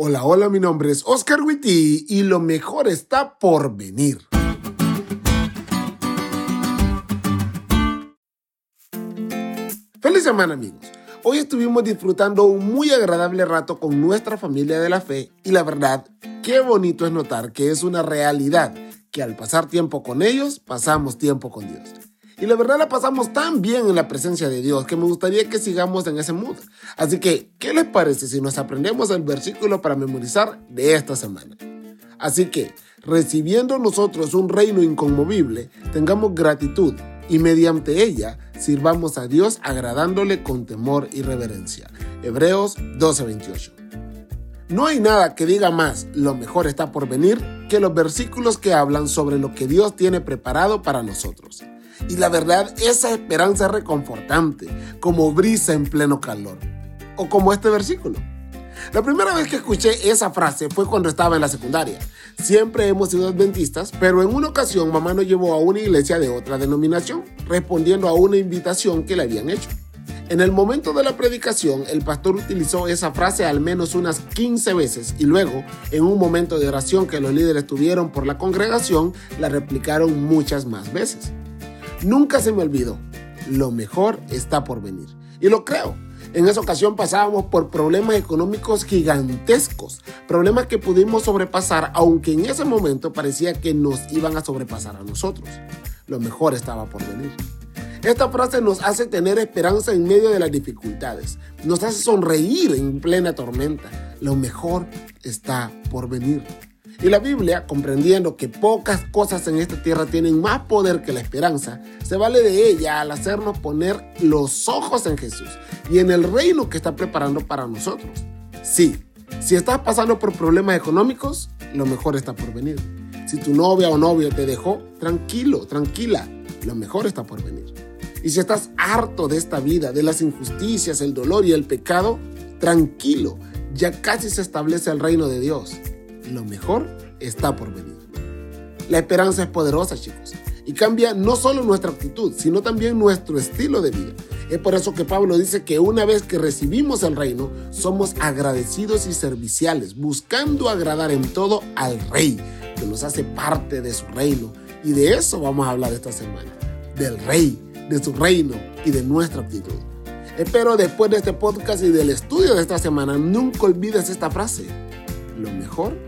Hola, hola, mi nombre es Oscar Witty y lo mejor está por venir. Feliz semana amigos. Hoy estuvimos disfrutando un muy agradable rato con nuestra familia de la fe y la verdad, qué bonito es notar que es una realidad que al pasar tiempo con ellos, pasamos tiempo con Dios. Y la verdad la pasamos tan bien en la presencia de Dios que me gustaría que sigamos en ese mood. Así que, ¿qué les parece si nos aprendemos el versículo para memorizar de esta semana? Así que, recibiendo nosotros un reino inconmovible, tengamos gratitud y mediante ella sirvamos a Dios agradándole con temor y reverencia. Hebreos 12:28. No hay nada que diga más, lo mejor está por venir, que los versículos que hablan sobre lo que Dios tiene preparado para nosotros. Y la verdad, esa esperanza es reconfortante, como brisa en pleno calor. O como este versículo. La primera vez que escuché esa frase fue cuando estaba en la secundaria. Siempre hemos sido adventistas, pero en una ocasión mamá nos llevó a una iglesia de otra denominación, respondiendo a una invitación que le habían hecho. En el momento de la predicación, el pastor utilizó esa frase al menos unas 15 veces y luego, en un momento de oración que los líderes tuvieron por la congregación, la replicaron muchas más veces. Nunca se me olvidó. Lo mejor está por venir. Y lo creo. En esa ocasión pasábamos por problemas económicos gigantescos, problemas que pudimos sobrepasar, aunque en ese momento parecía que nos iban a sobrepasar a nosotros. Lo mejor estaba por venir. Esta frase nos hace tener esperanza en medio de las dificultades, nos hace sonreír en plena tormenta. Lo mejor está por venir. Y la Biblia, comprendiendo que pocas cosas en esta tierra tienen más poder que la esperanza, se vale de ella al hacernos poner los ojos en Jesús y en el reino que está preparando para nosotros. Sí, si estás pasando por problemas económicos, lo mejor está por venir. Si tu novia o novio te dejó, tranquilo, tranquila, lo mejor está por venir. Y si estás harto de esta vida, de las injusticias, el dolor y el pecado, tranquilo, ya casi se establece el reino de Dios lo mejor está por venir. La esperanza es poderosa, chicos, y cambia no solo nuestra actitud, sino también nuestro estilo de vida. Es por eso que Pablo dice que una vez que recibimos el reino, somos agradecidos y serviciales, buscando agradar en todo al Rey, que nos hace parte de su reino. Y de eso vamos a hablar esta semana, del Rey, de su reino y de nuestra actitud. Espero después de este podcast y del estudio de esta semana, nunca olvides esta frase. Lo mejor